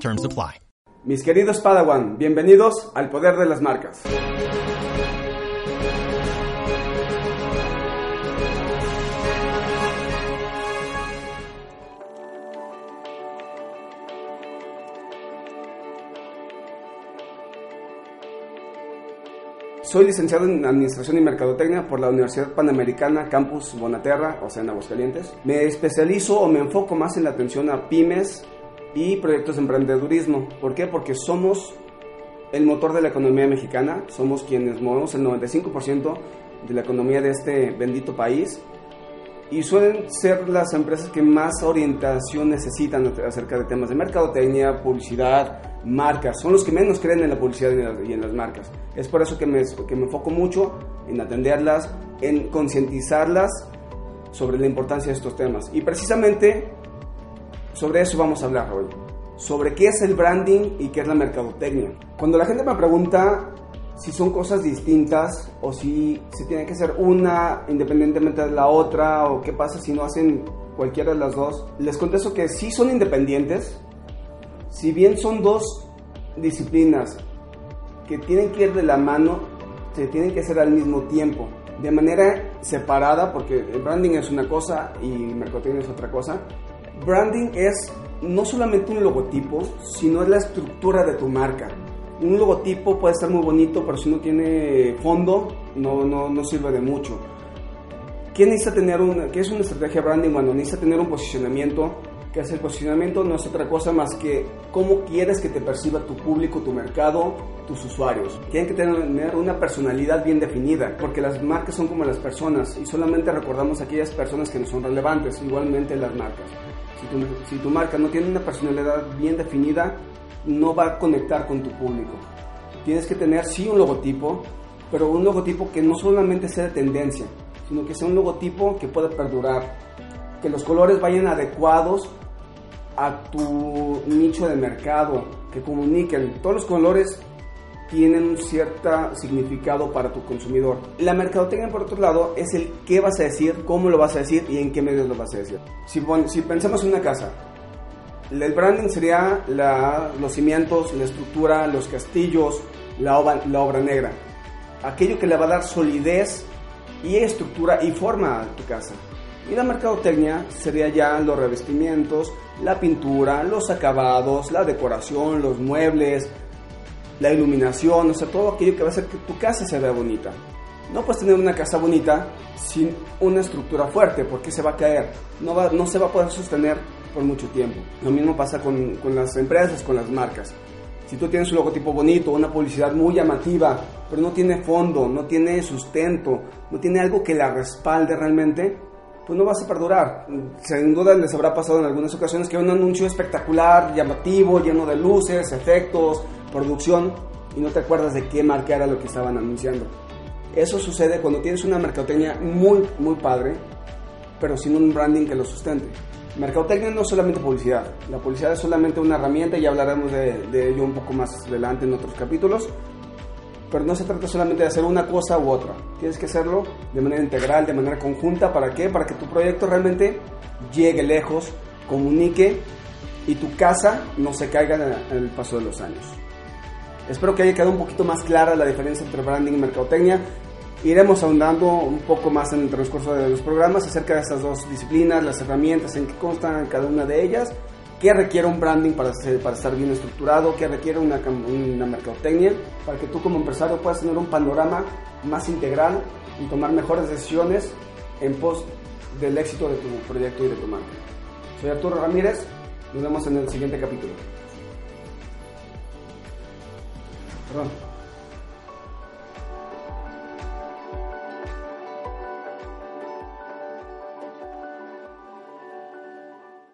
Terms apply. Mis queridos Padawan, bienvenidos al Poder de las Marcas. Soy licenciado en Administración y Mercadotecnia por la Universidad Panamericana Campus Bonaterra, o sea, en Aguascalientes. Me especializo o me enfoco más en la atención a pymes y proyectos de emprendedurismo. ¿Por qué? Porque somos el motor de la economía mexicana, somos quienes movemos el 95% de la economía de este bendito país y suelen ser las empresas que más orientación necesitan acerca de temas de mercadotecnia, publicidad, marcas. Son los que menos creen en la publicidad y en las marcas. Es por eso que me, que me enfoco mucho en atenderlas, en concientizarlas sobre la importancia de estos temas. Y precisamente sobre eso vamos a hablar hoy. Sobre qué es el branding y qué es la mercadotecnia. Cuando la gente me pregunta si son cosas distintas o si se tiene que hacer una independientemente de la otra o qué pasa si no hacen cualquiera de las dos. Les contesto que sí son independientes, si bien son dos disciplinas que tienen que ir de la mano, se tienen que hacer al mismo tiempo, de manera separada, porque el branding es una cosa y mercadotecnia es otra cosa. Branding es no solamente un logotipo, sino es la estructura de tu marca un logotipo puede estar muy bonito, pero si no tiene fondo, no, no, no sirve de mucho. ¿Qué necesita tener una, qué es una estrategia branding? Bueno, necesita tener un posicionamiento, que es el posicionamiento no es otra cosa más que cómo quieres que te perciba tu público, tu mercado, tus usuarios. Tienen que tener una personalidad bien definida, porque las marcas son como las personas y solamente recordamos aquellas personas que no son relevantes, igualmente las marcas. Si tu, si tu marca no tiene una personalidad bien definida, no va a conectar con tu público. Tienes que tener sí un logotipo, pero un logotipo que no solamente sea de tendencia, sino que sea un logotipo que pueda perdurar, que los colores vayan adecuados a tu nicho de mercado, que comuniquen. Todos los colores tienen un cierto significado para tu consumidor. La mercadotecnia, por otro lado, es el qué vas a decir, cómo lo vas a decir y en qué medios lo vas a decir. Si, si pensamos en una casa, el branding sería los cimientos, la estructura, los castillos, la obra, negra. Aquello que le va a dar solidez y estructura y forma a tu casa. Y la mercadotecnia sería ya los revestimientos, la pintura, los acabados, la decoración, los muebles, la iluminación, o sea, todo aquello que va a hacer que tu casa se vea bonita. No puedes tener una casa bonita sin una estructura fuerte porque se va a caer, no, va, no se va a poder sostener por mucho tiempo. Lo mismo pasa con, con las empresas, con las marcas. Si tú tienes un logotipo bonito, una publicidad muy llamativa, pero no tiene fondo, no tiene sustento, no tiene algo que la respalde realmente, pues no vas a perdurar. Sin duda les habrá pasado en algunas ocasiones que un anuncio espectacular, llamativo, lleno de luces, efectos, producción, y no te acuerdas de qué marca era lo que estaban anunciando. Eso sucede cuando tienes una mercadotecnia muy, muy padre, pero sin un branding que lo sustente. Mercadotecnia no es solamente publicidad. La publicidad es solamente una herramienta y hablaremos de, ello un poco más adelante en otros capítulos. Pero no se trata solamente de hacer una cosa u otra. Tienes que hacerlo de manera integral, de manera conjunta. ¿Para qué? Para que tu proyecto realmente llegue lejos, comunique y tu casa no se caiga en el paso de los años. Espero que haya quedado un poquito más clara la diferencia entre branding y mercadotecnia. Iremos ahondando un poco más en el transcurso de los programas acerca de estas dos disciplinas, las herramientas en que constan cada una de ellas, qué requiere un branding para, para estar bien estructurado, qué requiere una, una mercadotecnia, para que tú como empresario puedas tener un panorama más integral y tomar mejores decisiones en pos del éxito de tu proyecto y de tu marca. Soy Arturo Ramírez, nos vemos en el siguiente capítulo. Perdón.